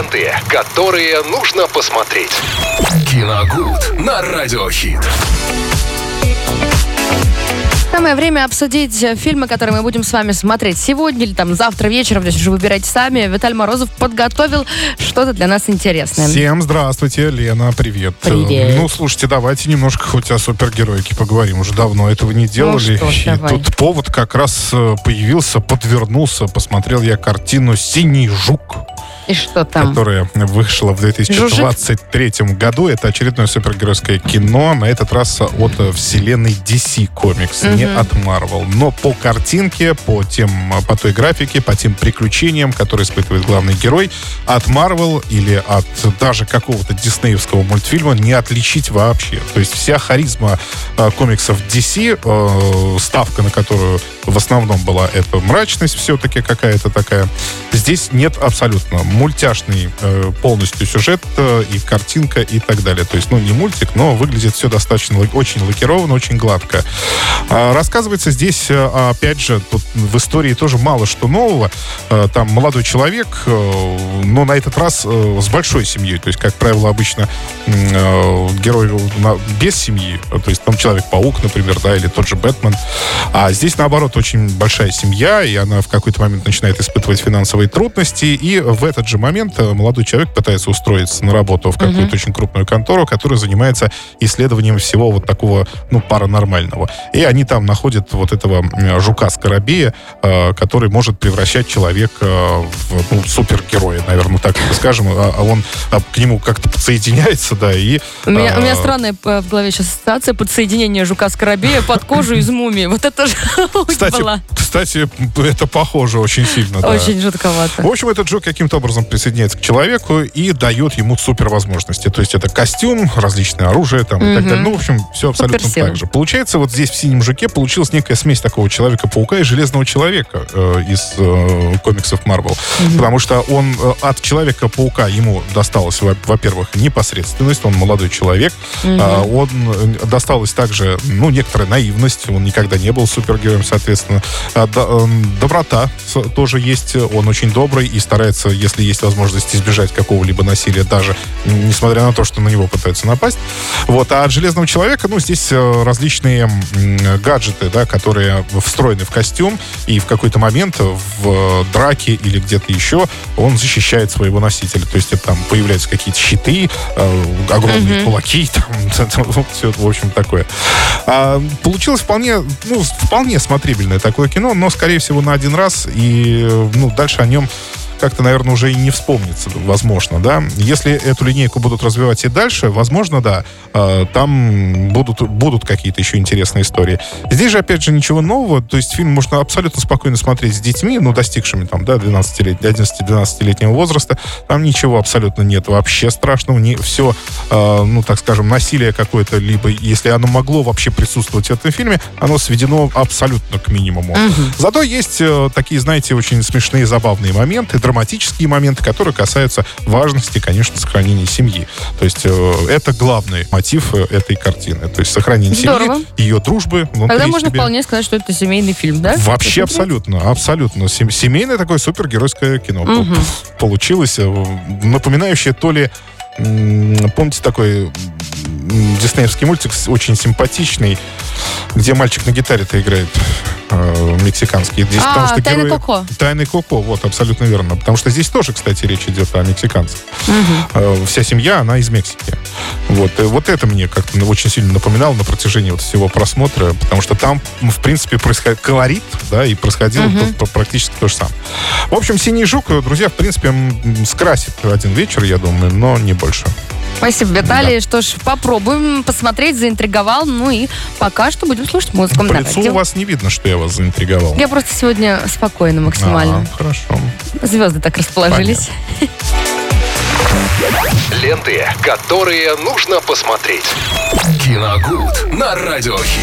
Ленты, которые нужно посмотреть. Киногуд на Радиохит. Самое время обсудить э, фильмы, которые мы будем с вами смотреть сегодня или там завтра вечером. Здесь уже выбирайте сами. Виталий Морозов подготовил что-то для нас интересное. Всем здравствуйте, Лена, привет. Привет. Ну, слушайте, давайте немножко хоть о супергероике поговорим. Уже давно этого не делали. Ну что И давай. тут повод как раз э, появился, подвернулся. Посмотрел я картину «Синий жук». И что там? которая вышла в 2023 году. Это очередное супергеройское кино, на этот раз от вселенной DC Comics, не от Marvel. Но по картинке, по, тем, по той графике, по тем приключениям, которые испытывает главный герой, от Marvel или от даже какого-то диснеевского мультфильма не отличить вообще. То есть вся харизма э, комиксов DC, э, ставка на которую в основном была эта мрачность все-таки какая-то такая, здесь нет абсолютно. Мультяшный э, полностью сюжет э, и картинка и так далее. То есть, ну, не мультик, но выглядит все достаточно очень лакировано, очень гладко. А, рассказывается здесь, э, опять же, тут в истории тоже мало что нового. Э, там молодой человек, э, но на этот раз э, с большой семьей. То есть, как правило, обычно э, герой на- без семьи, э, то есть там Человек-паук, например, да, или тот же Бэтмен. А здесь, наоборот, очень большая семья, и она в какой-то момент начинает испытывать финансовые трудности, и в этот же момент э, молодой человек пытается устроиться на работу в какую-то очень крупную контору, которая занимается исследованием всего вот такого, ну, паранормального. И они там находят вот этого жука-скоробея, э, который может превращать человека в ну, супергероя, наверное, так скажем. А, а он а, к нему как-то подсоединяется, да, и... У меня, у меня странная э, в голове сейчас ассоциация подсоединения жука-скоробея под кожу из мумии. Вот это же Кстати, была кстати, это похоже очень сильно. очень жутковато. В общем, этот жук каким-то образом присоединяется к человеку и дает ему супервозможности. То есть это костюм, различное оружие там, и так далее. Ну, в общем, все абсолютно Суперсила. так же. Получается, вот здесь в «Синем жуке» получилась некая смесь такого Человека-паука и Железного Человека э, из э, комиксов Марвел. Потому что он э, от Человека-паука ему досталось, во- во-первых, непосредственность, он молодой человек. Он э, досталось также, ну, некоторая наивность, он никогда не был супергероем, соответственно. Эм, доброта тоже есть, он очень добрый и старается, если есть возможность, избежать какого-либо насилия, даже несмотря на то, что на него пытаются напасть. Вот, а от Железного Человека, ну, здесь э, различные гаджеты, да, которые встроены в костюм, и в какой-то момент в драке или где-то еще он защищает своего носителя. То есть это там появляются какие-то щиты, э, огромные кулаки, там, все, в общем, такое. А, получилось вполне, ну, вполне смотрибельное такое кино, но, скорее всего, на один раз, и, э, ну, дальше о нем как-то, наверное, уже и не вспомнится, возможно, да. Если эту линейку будут развивать и дальше, возможно, да, э, там будут, будут какие-то еще интересные истории. Здесь же, опять же, ничего нового, то есть фильм можно абсолютно спокойно смотреть с детьми, ну, достигшими там, да, 12 11-12-летнего возраста, там ничего абсолютно нет вообще страшного, не, все, э, ну, так скажем, насилие какое-то, либо, если оно могло вообще присутствовать в этом фильме, оно сведено абсолютно к минимуму. Зато есть э, такие, знаете, очень смешные, забавные моменты, драматические моменты, которые касаются важности, конечно, сохранения семьи. То есть э, это главный мотив э, этой картины. То есть сохранение Здорово. семьи, ее дружбы. Тогда можно себя. вполне сказать, что это семейный фильм, да? Вообще абсолютно, абсолютно. Сем- семейное такое супергеройское кино Мгм. получилось, э, напоминающее то ли, помните такой диснеевский мультик очень симпатичный, где мальчик на гитаре-то играет э, мексиканский. Здесь, А, «Тайны Коко». Тайны Коко, вот, абсолютно верно. Потому что здесь тоже, кстати, речь идет о мексиканцах. Э, Вся семья, она из Мексики. Вот, и вот это мне как-то очень сильно напоминало на протяжении вот всего просмотра, потому что там, в принципе, происходит колорит, да, и происходило тут пр- практически то же самое. В общем, «Синий жук», э, друзья, в принципе, скрасит один вечер, я думаю, но не больше. Спасибо, Виталий. Что ж, попробуем посмотреть, заинтриговал. Ну и пока что будем слушать музыку. По лицу радио. у вас не видно, что я вас заинтриговал. Я просто сегодня спокойно максимально. А, хорошо. Звезды так расположились. Ленты, которые нужно посмотреть. Киногуд на Радиохит.